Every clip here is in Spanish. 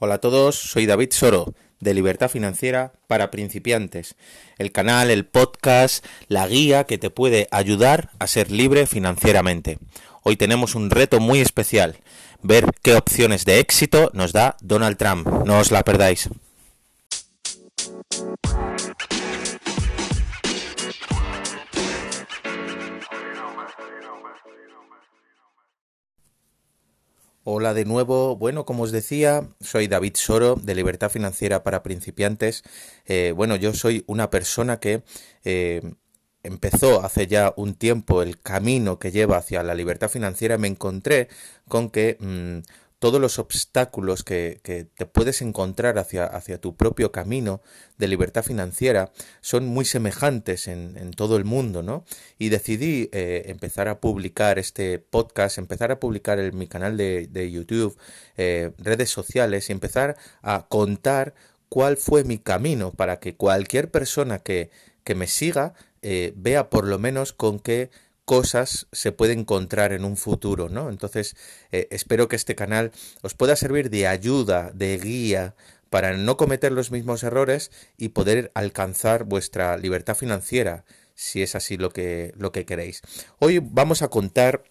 Hola a todos, soy David Soro de Libertad Financiera para Principiantes, el canal, el podcast, la guía que te puede ayudar a ser libre financieramente. Hoy tenemos un reto muy especial, ver qué opciones de éxito nos da Donald Trump. No os la perdáis. Hola de nuevo. Bueno, como os decía, soy David Soro de Libertad Financiera para Principiantes. Eh, bueno, yo soy una persona que eh, empezó hace ya un tiempo el camino que lleva hacia la libertad financiera. Me encontré con que mm, todos los obstáculos que, te puedes encontrar hacia, tu propio camino de libertad financiera son muy semejantes en, todo el mundo, ¿no? Y decidí eh, empezar a publicar este podcast, empezar a publicar en mi canal de, YouTube, eh, redes sociales y empezar a contar cuál fue mi camino para que cualquier persona que, que me siga eh, vea por lo menos con qué cosas se puede encontrar en un futuro, ¿no? Entonces, eh, espero que este canal os pueda servir de ayuda, de guía, para no cometer los mismos errores y poder alcanzar vuestra libertad financiera, si es así lo que, lo que queréis. Hoy vamos a contar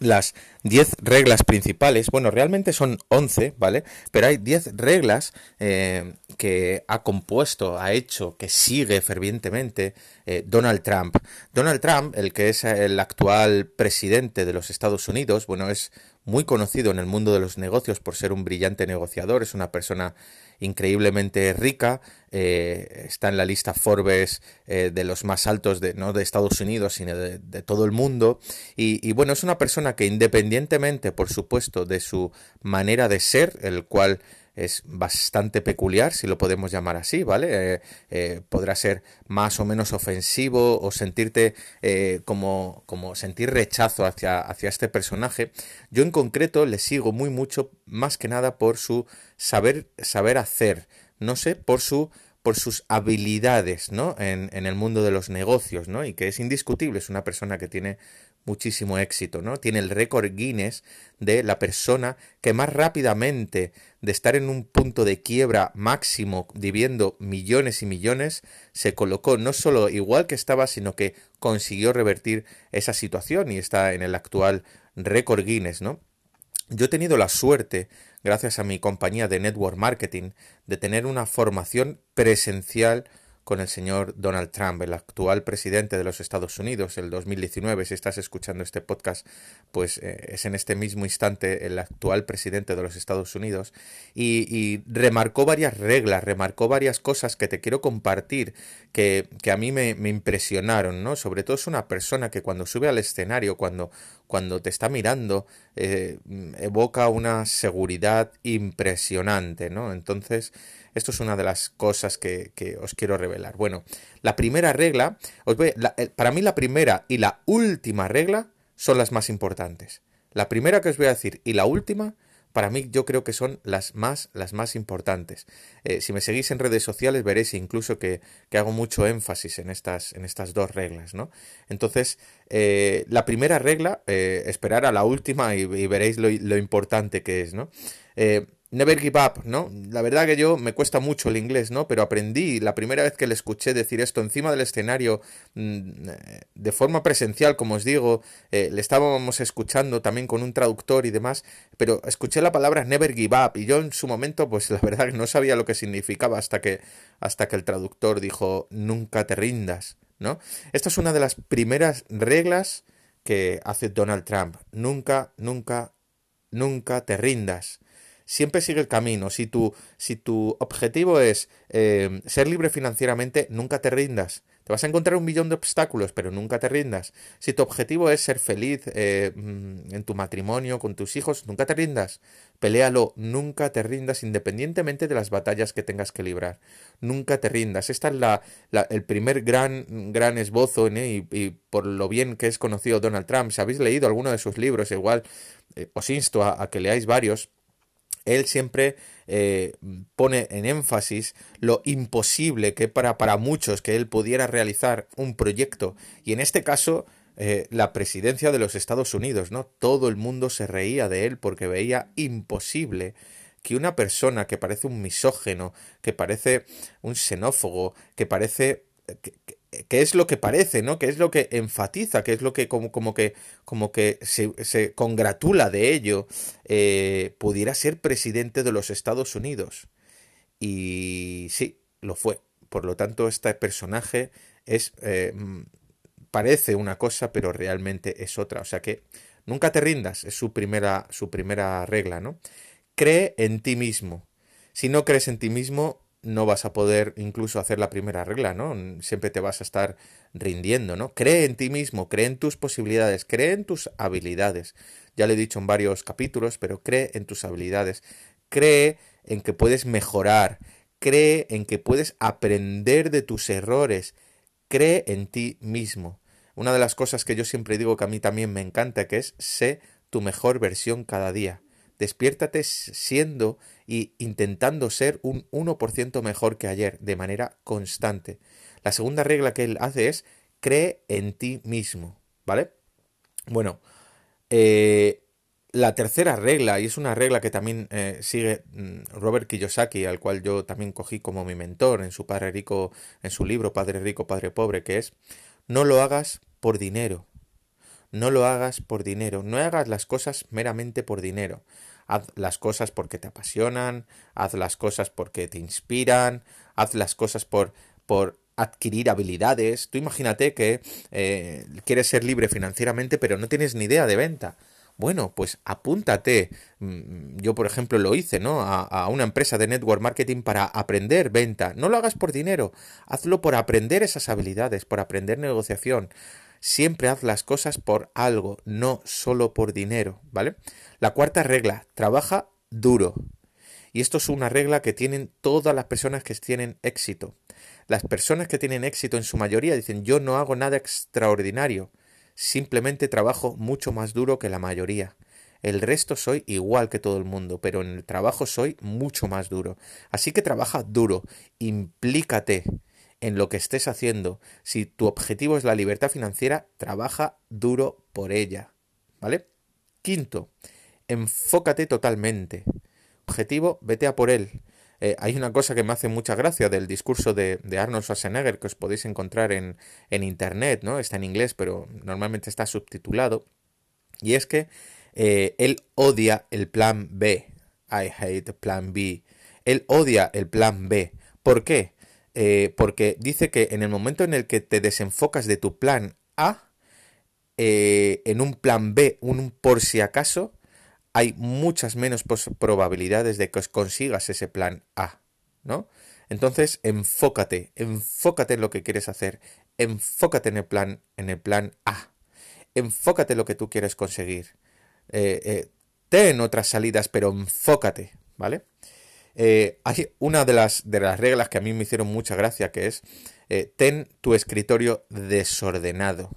las 10 reglas principales, bueno, realmente son 11, ¿vale? Pero hay 10 reglas eh, que ha compuesto, ha hecho, que sigue fervientemente eh, Donald Trump. Donald Trump, el que es el actual presidente de los Estados Unidos, bueno, es muy conocido en el mundo de los negocios por ser un brillante negociador, es una persona increíblemente rica, eh, está en la lista Forbes eh, de los más altos de, no de Estados Unidos, sino de, todo el mundo. Y, y, bueno, es una persona que independientemente, por supuesto, de su manera de ser, el cual es bastante peculiar, si lo podemos llamar así, ¿vale? Eh, eh, podrá ser más o menos ofensivo o sentirte eh, como, como sentir rechazo hacia, hacia este personaje. Yo en concreto le sigo muy mucho, más que nada por su saber, saber hacer, no sé, por su por sus habilidades, ¿no? En, en, el mundo de los negocios, ¿no? Y que es indiscutible, es una persona que tiene muchísimo éxito, ¿no? Tiene el récord Guinness de la persona que más rápidamente de estar en un punto de quiebra máximo, viviendo millones y millones, se colocó no solo igual que estaba, sino que consiguió revertir esa situación y está en el actual récord Guinness, ¿no? Yo he tenido la suerte, gracias a mi compañía de network marketing, de tener una formación presencial con el señor Donald Trump, el actual presidente de los Estados Unidos, el 2019. Si estás escuchando este podcast, pues eh, es en este mismo instante el actual presidente de los Estados Unidos. Y, remarcó varias reglas, remarcó varias cosas que te quiero compartir, que, que a mí me, impresionaron, ¿no? Sobre todo es una persona que cuando sube al escenario, cuando, cuando te está mirando, eh, evoca una seguridad impresionante, ¿no? Entonces, esto es una de las cosas que, os quiero revelar. Bueno, la primera regla, os para mí la primera y la última regla son las más importantes. La primera que os voy a decir y la última, para mí yo creo que son las más, las más importantes. Eh, si me seguís en redes sociales veréis incluso que, hago mucho énfasis en estas, en estas dos reglas, ¿no? Entonces, eh, la primera regla, eh, esperar a la última y, veréis lo, lo, importante que es, ¿no? Never give up, ¿no? La verdad que yo me cuesta mucho el inglés, ¿no? Pero aprendí la primera vez que le escuché decir esto encima del escenario mm, de forma presencial, como os digo, eh, le estábamos escuchando también con un traductor y demás, pero escuché la palabra never give up y yo en su momento, pues la verdad que no sabía lo que significaba hasta que, hasta que el traductor dijo nunca te rindas, ¿no? Esta es una de las primeras reglas que hace Donald Trump. Nunca, nunca, nunca te rindas siempre sigue el camino. Si tu, si tu objetivo es eh, ser libre financieramente, nunca te rindas. Te vas a encontrar un millón de obstáculos, pero nunca te rindas. Si tu objetivo es ser feliz eh, mm, en tu matrimonio, con tus hijos, nunca te rindas. Peléalo, nunca te rindas independientemente de las batallas que tengas que librar. Nunca te rindas. Este es la, el primer gran, gran esbozo y, por lo bien que es conocido Donald Trump. Si habéis leído alguno de sus libros, igual eh, os insto a que leáis varios él siempre eh, pone en énfasis lo imposible que para, para muchos que él pudiera realizar un proyecto y en este caso eh, la presidencia de los Estados Unidos, ¿no? Todo el mundo se reía de él porque veía imposible que una persona que parece un misógeno, que parece un xenófobo, que parece... es lo que parece, ¿no? Que es lo que enfatiza, que es lo que como, como que como que se, se congratula de ello, eh, pudiera ser presidente de los Estados Unidos. Y sí, lo fue. Por lo tanto, este personaje es eh, parece una cosa, pero realmente es otra. O sea que nunca te rindas, es su primera, su primera regla, ¿no? Cree en ti mismo. Si no crees en ti mismo, no vas a poder incluso hacer la primera regla, ¿no? Siempre te vas a estar rindiendo, ¿no? Cree en ti mismo, cree en tus posibilidades, cree en tus habilidades. Ya lo he dicho en varios capítulos, pero cree en tus habilidades. Cree en que puedes mejorar, cree en que puedes aprender de tus errores, cree en ti mismo. Una de las cosas que yo siempre digo que a mí también me encanta, que es sé tu mejor versión cada día. Despiértate siendo y intentando ser un 1% mejor que ayer, de manera constante. La segunda regla que él hace es cree en ti mismo, ¿vale? Bueno, eh, la tercera regla, y es una regla que también eh, sigue mm, Robert Kiyosaki, al cual yo también cogí como mi mentor en su padre rico, en su libro Padre Rico, Padre Pobre, que es no lo hagas por dinero. No lo hagas por dinero. No hagas las cosas meramente por dinero. Haz las cosas porque te apasionan, haz las cosas porque te inspiran, haz las cosas por, por adquirir habilidades. Tú imagínate que eh, quieres ser libre financieramente, pero no tienes ni idea de venta. Bueno, pues apúntate. Mm, yo, por ejemplo, lo hice, ¿no? A, una empresa de network marketing para aprender venta. No lo hagas por dinero, hazlo por aprender esas habilidades, por aprender negociación. Siempre haz las cosas por algo, no solo por dinero, ¿vale? La cuarta regla, trabaja duro. Y esto es una regla que tienen todas las personas que tienen éxito. Las personas que tienen éxito en su mayoría dicen yo no hago nada extraordinario. Simplemente trabajo mucho más duro que la mayoría. El resto soy igual que todo el mundo, pero en el trabajo soy mucho más duro. Así que trabaja duro, implícate en lo que estés haciendo. Si tu objetivo es la libertad financiera, trabaja duro por ella. ¿Vale? Quinto, enfócate totalmente. Objetivo, vete a por él. Eh, hay una cosa que me hace mucha gracia del discurso de, Arnold Schwarzenegger que os podéis encontrar en, en, internet, ¿no? Está en inglés, pero normalmente está subtitulado. Y es que eh, él odia el plan B. I hate plan B. Él odia el plan B. ¿Por qué? Eh, porque dice que en el momento en el que te desenfocas de tu plan A, en un plan B, un por si acaso, hay muchas menos probabilidades de que os consigas ese plan A, ¿no? Entonces, enfócate, enfócate en lo que quieres hacer, enfócate en el plan, en el plan A, enfócate en lo que tú quieres conseguir. Eh, eh, ten otras salidas, pero enfócate, ¿vale? Eh, hay una de las, de las reglas que a mí me hicieron mucha gracia, que es ten tu escritorio desordenado.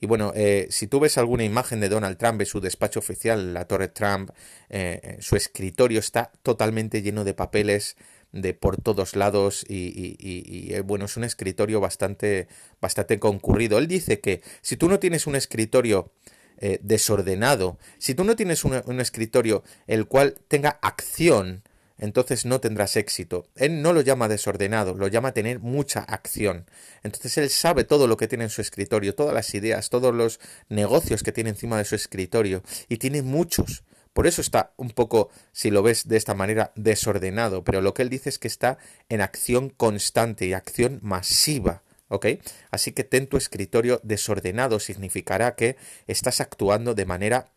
Y bueno, eh, si tú ves alguna imagen de Donald Trump en su despacho oficial, la Torre Trump, eh, eh, su escritorio está totalmente lleno de papeles de por todos lados y, bueno, es un escritorio bastante, bastante concurrido. Él dice que si tú no tienes un escritorio desordenado, si tú no tienes un escritorio el cual tenga acción, entonces no tendrás éxito. Él no lo llama desordenado, lo llama tener mucha acción. Entonces él sabe todo lo que tiene en su escritorio, todas las ideas, todos los negocios que tiene encima de su escritorio, y tiene muchos. Por eso está un poco, si lo ves de esta manera, desordenado, pero lo que él dice es que está en acción constante y acción masiva. ¿Ok? Así que ten tu escritorio desordenado significará que estás actuando de manera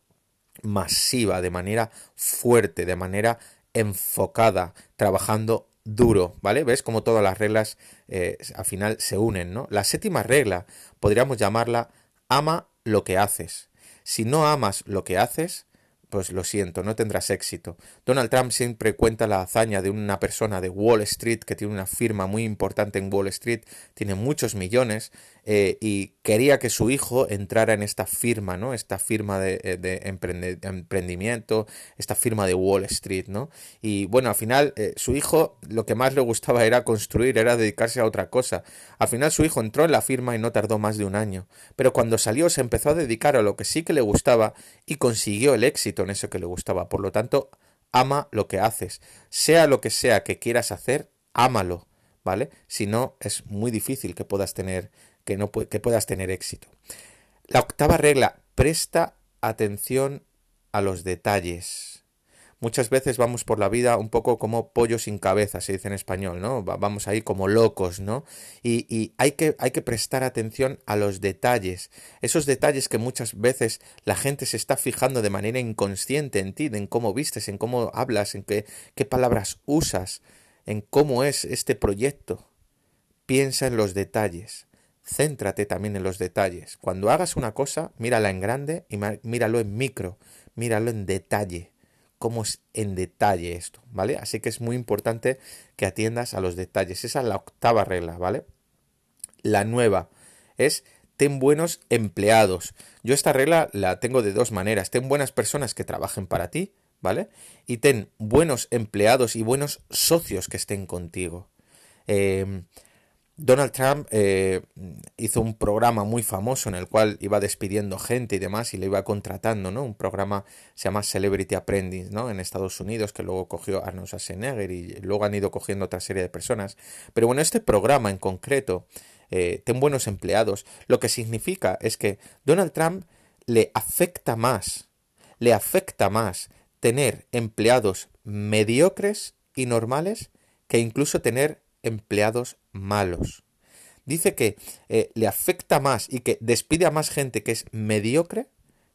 masiva, de manera fuerte, de manera enfocada, trabajando duro, ¿vale? ¿Ves cómo todas las reglas eh, al final se unen, ¿no? La séptima regla podríamos llamarla ama lo que haces. Si no amas lo que haces, pues lo siento, no tendrás éxito. Donald Trump siempre cuenta la hazaña de una persona de Wall Street que tiene una firma muy importante en Wall Street, tiene muchos millones eh, y quería que su hijo entrara en esta firma, ¿no? Esta firma de, eh, emprendimiento, esta firma de Wall Street, ¿no? Y bueno, al final eh, su hijo lo que más le gustaba era construir, era dedicarse a otra cosa. Al final su hijo entró en la firma y no tardó más de un año. Pero cuando salió se empezó a dedicar a lo que sí que le gustaba y consiguió el éxito eso que le gustaba. Por lo tanto, ama lo que haces. Sea lo que sea que quieras hacer, ámalo, ¿vale? Si no, es muy difícil que puedas tener, que no, que puedas tener éxito. La octava regla, presta atención a los detalles. Muchas veces vamos por la vida un poco como pollo sin cabeza, se dice en español, ¿no? Vamos ahí como locos, ¿no? Y, hay, que, hay que prestar atención a los detalles, esos detalles que muchas veces la gente se está fijando de manera inconsciente en ti, en cómo vistes, en cómo hablas, en qué, qué palabras usas, en cómo es este proyecto. Piensa en los detalles. Céntrate también en los detalles. Cuando hagas una cosa, mírala en grande y míralo en micro, míralo en detalle cómo es en detalle esto, ¿vale? Así que es muy importante que atiendas a los detalles. Esa es la octava regla, ¿vale? La nueva es ten buenos empleados. Yo esta regla la tengo de dos maneras. Ten buenas personas que trabajen para ti, ¿vale? Y ten buenos empleados y buenos socios que estén contigo. Eh, Donald Trump eh, hizo un programa muy famoso en el cual iba despidiendo gente y demás y le iba contratando, ¿no? Un programa se llama Celebrity Apprentice, ¿no? En Estados Unidos que luego cogió Arnold Schwarzenegger y luego han ido cogiendo otra serie de personas. Pero bueno, este programa en concreto, eh, ten buenos empleados, lo que significa es que Donald Trump le afecta más, le afecta más tener empleados mediocres y normales que incluso tener empleados malos. Dice que eh, le afecta más y que despide a más gente que es mediocre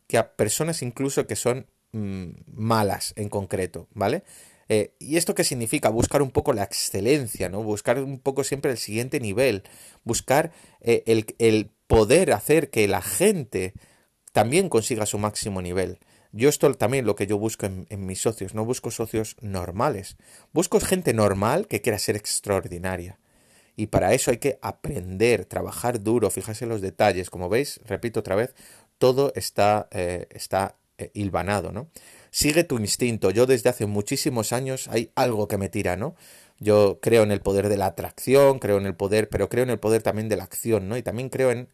que a personas incluso que son mm, malas en concreto, ¿vale? Eh, ¿Y esto qué significa? Buscar un poco la excelencia, ¿no? Buscar un poco siempre el siguiente nivel, buscar eh, el, poder hacer que la gente también consiga su máximo nivel. Yo esto también lo que yo busco en, mis socios, no busco socios normales, busco gente normal que quiera ser extraordinaria. Y para eso hay que aprender, trabajar duro, fijarse en los detalles. Como veis, repito otra vez, todo está, eh, está eh, hilvanado, ¿no? Sigue tu instinto. Yo desde hace muchísimos años hay algo que me tira, ¿no? Yo creo en el poder de la atracción, creo en el poder, pero creo en el poder también de la acción, ¿no? Y también creo en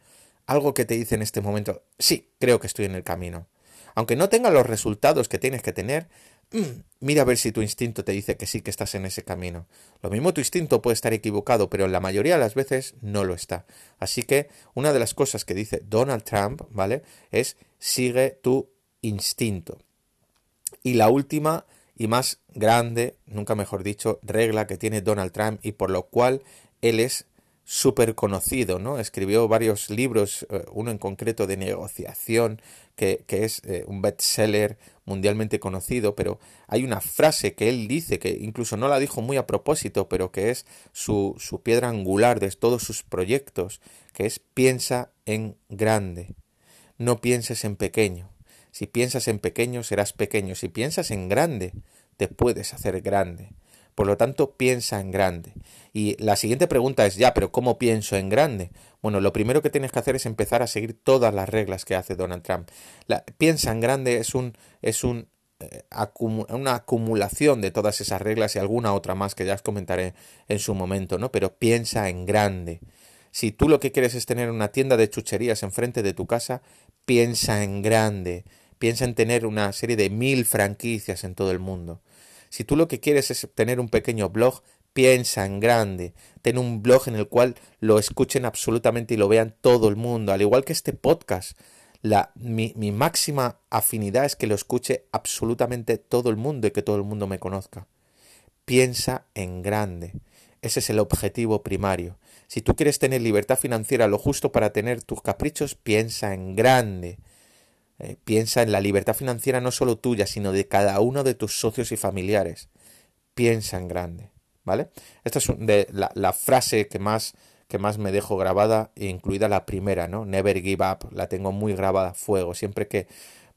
algo que te dice en este momento, sí, creo que estoy en el camino. Aunque no tenga los resultados que tienes que tener, Mm, mira a ver si tu instinto te dice que sí, que estás en ese camino. Lo mismo tu instinto puede estar equivocado, pero la mayoría de las veces no lo está. Así que una de las cosas que dice Donald Trump, ¿vale? Es sigue tu instinto. Y la última y más grande, nunca mejor dicho, regla que tiene Donald Trump y por lo cual él es súper conocido, ¿no? Escribió varios libros, eh, uno en concreto de negociación, que, que es eh, un bestseller mundialmente conocido, pero hay una frase que él dice, que incluso no la dijo muy a propósito, pero que es su, su piedra angular de todos sus proyectos, que es piensa en grande, no pienses en pequeño. Si piensas en pequeño, serás pequeño. Si piensas en grande, te puedes hacer grande. Por lo tanto, piensa en grande. Y la siguiente pregunta es, ya, pero ¿cómo pienso en grande? Bueno, lo primero que tienes que hacer es empezar a seguir todas las reglas que hace Donald Trump. Piensa en grande es un, es un eh, una acumulación de todas esas reglas y alguna otra más que ya os comentaré en su momento, ¿no? Pero piensa en grande. Si tú lo que quieres es tener una tienda de chucherías enfrente de tu casa, piensa en grande. Piensa en tener una serie de mil franquicias en todo el mundo. Si tú lo que quieres es tener un pequeño blog, piensa en grande. Ten un blog en el cual lo escuchen absolutamente y lo vean todo el mundo. Al igual que este podcast. La, mi, mi máxima afinidad es que lo escuche absolutamente todo el mundo y que todo el mundo me conozca. Piensa en grande. Ese es el objetivo primario. Si tú quieres tener libertad financiera, lo justo para tener tus caprichos, piensa en grande. Eh, piensa en la libertad financiera no solo tuya, sino de cada uno de tus socios y familiares. Piensa en grande, ¿vale? Esta es la, frase que más, que más me dejo grabada, incluida la primera, ¿no? Never give up, la tengo muy grabada a fuego. Siempre que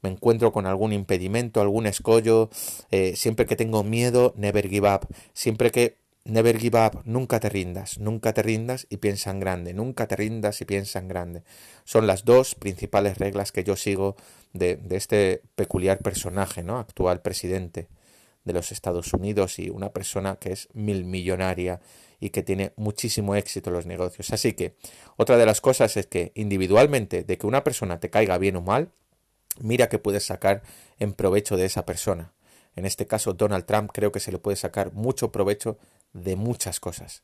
me encuentro con algún impedimento, algún escollo, eh, siempre que tengo miedo, never give up. Siempre que Never give up, nunca te rindas, nunca te rindas y piensa en grande, nunca te rindas y piensa en grande. Son las dos principales reglas que yo sigo de, de este peculiar personaje, ¿no? Actual presidente de los Estados Unidos y una persona que es mil millonaria y que tiene muchísimo éxito en los negocios. Así que otra de las cosas es que individualmente de que una persona te caiga bien o mal, mira que puedes sacar en provecho de esa persona. en este caso Donald Trump, creo que se le puede sacar mucho provecho de muchas cosas.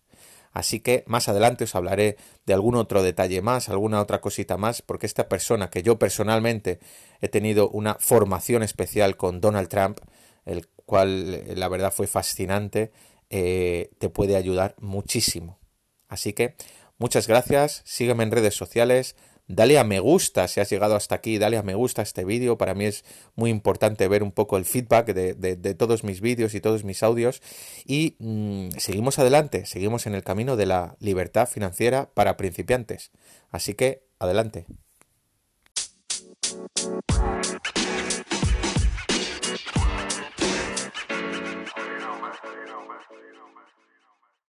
Así que más adelante os hablaré de algún otro detalle más, alguna otra cosita más, porque esta persona que yo personalmente he tenido una formación especial con Donald Trump, el cual eh, la verdad fue fascinante, eh, te puede ayudar muchísimo. Así que muchas gracias, sígueme en redes sociales, dale a me gusta si has llegado hasta aquí, dale a me gusta este vídeo, para mí es muy importante ver un poco el feedback de, todos mis vídeos y todos mis audios y mm, seguimos adelante, seguimos en el camino de la libertad financiera para principiantes. Así que, adelante.